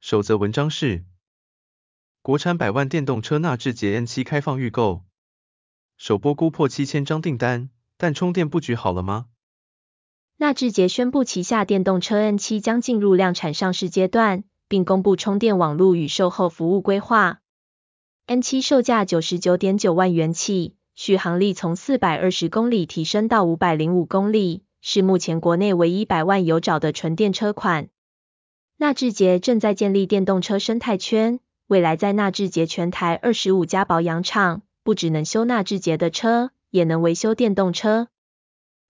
首则文章是：国产百万电动车纳智捷 N7 开放预购，首波估破七千张订单，但充电布局好了吗？纳智捷宣布旗下电动车 N7 将进入量产上市阶段，并公布充电网络与售后服务规划。N7 售价九十九点九万元起，续航力从四百二十公里提升到五百零五公里，是目前国内唯一百万有找的纯电车款。纳智捷正在建立电动车生态圈，未来在纳智捷全台二十五家保养厂，不只能修纳智捷的车，也能维修电动车。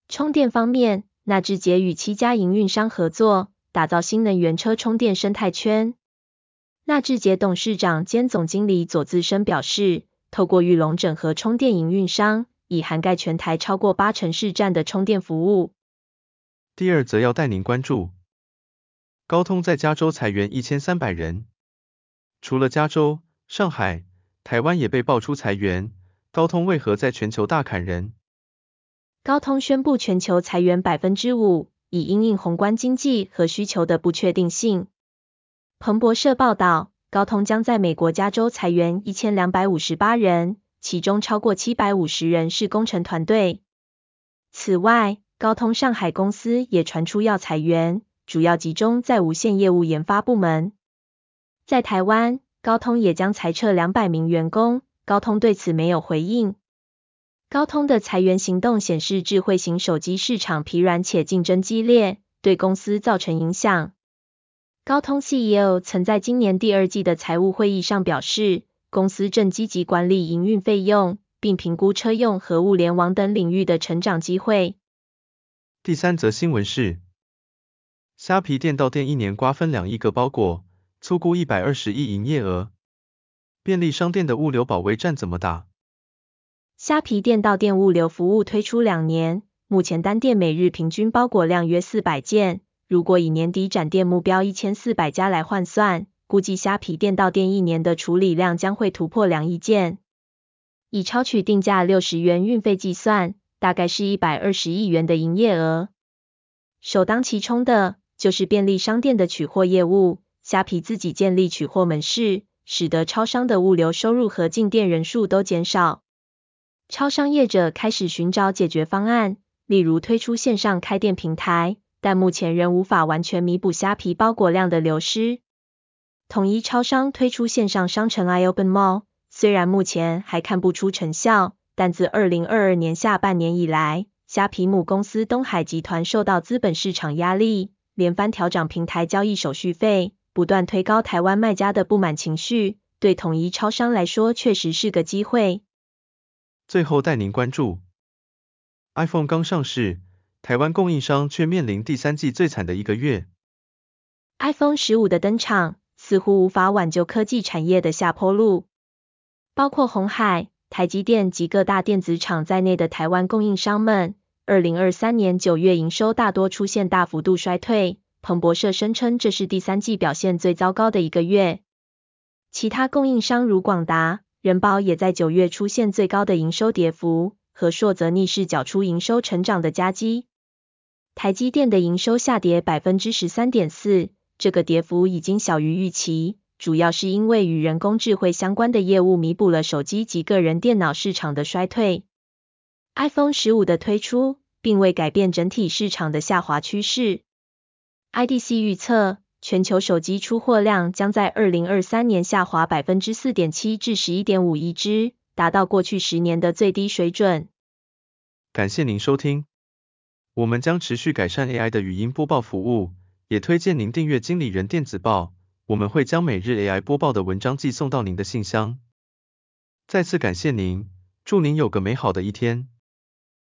充电方面，纳智捷与七家营运商合作，打造新能源车充电生态圈。纳智捷董事长兼总经理左自生表示，透过裕隆整合充电营运商，已涵盖全台超过八成市占的充电服务。第二则要带您关注。高通在加州裁员一千三百人，除了加州、上海、台湾也被爆出裁员，高通为何在全球大砍人？高通宣布全球裁员百分之五，以因应宏观经济和需求的不确定性。彭博社报道，高通将在美国加州裁员一千两百五十八人，其中超过七百五十人是工程团队。此外，高通上海公司也传出要裁员。主要集中在无线业务研发部门。在台湾，高通也将裁撤两百名员工，高通对此没有回应。高通的裁员行动显示智慧型手机市场疲软且竞争激烈，对公司造成影响。高通 CEO 曾在今年第二季的财务会议上表示，公司正积极管理营运费用，并评估车用和物联网等领域的成长机会。第三则新闻是。虾皮店到店一年瓜分两亿个包裹，粗估一百二十亿营业额。便利商店的物流保卫战怎么打？虾皮店到店物流服务推出两年，目前单店每日平均包裹量约四百件。如果以年底展店目标一千四百家来换算，估计虾皮店到店一年的处理量将会突破两亿件。以超取定价六十元运费计算，大概是一百二十亿元的营业额。首当其冲的。就是便利商店的取货业务，虾皮自己建立取货门市，使得超商的物流收入和进店人数都减少。超商业者开始寻找解决方案，例如推出线上开店平台，但目前仍无法完全弥补虾皮包裹量的流失。统一超商推出线上商城 iOpenMall，虽然目前还看不出成效，但自二零二二年下半年以来，虾皮母公司东海集团受到资本市场压力。连番调涨平台交易手续费，不断推高台湾卖家的不满情绪，对统一超商来说确实是个机会。最后带您关注，iPhone 刚上市，台湾供应商却面临第三季最惨的一个月。iPhone 十五的登场，似乎无法挽救科技产业的下坡路，包括鸿海、台积电及各大电子厂在内的台湾供应商们。二零二三年九月营收大多出现大幅度衰退，彭博社声称这是第三季表现最糟糕的一个月。其他供应商如广达、人保也在九月出现最高的营收跌幅，和硕则逆势缴出营收成长的佳绩。台积电的营收下跌百分之十三点四，这个跌幅已经小于预期，主要是因为与人工智慧相关的业务弥补了手机及个人电脑市场的衰退。iPhone 十五的推出，并未改变整体市场的下滑趋势。IDC 预测，全球手机出货量将在二零二三年下滑百分之四点七至十一点五亿只，达到过去十年的最低水准。感谢您收听，我们将持续改善 AI 的语音播报服务，也推荐您订阅经理人电子报，我们会将每日 AI 播报的文章寄送到您的信箱。再次感谢您，祝您有个美好的一天。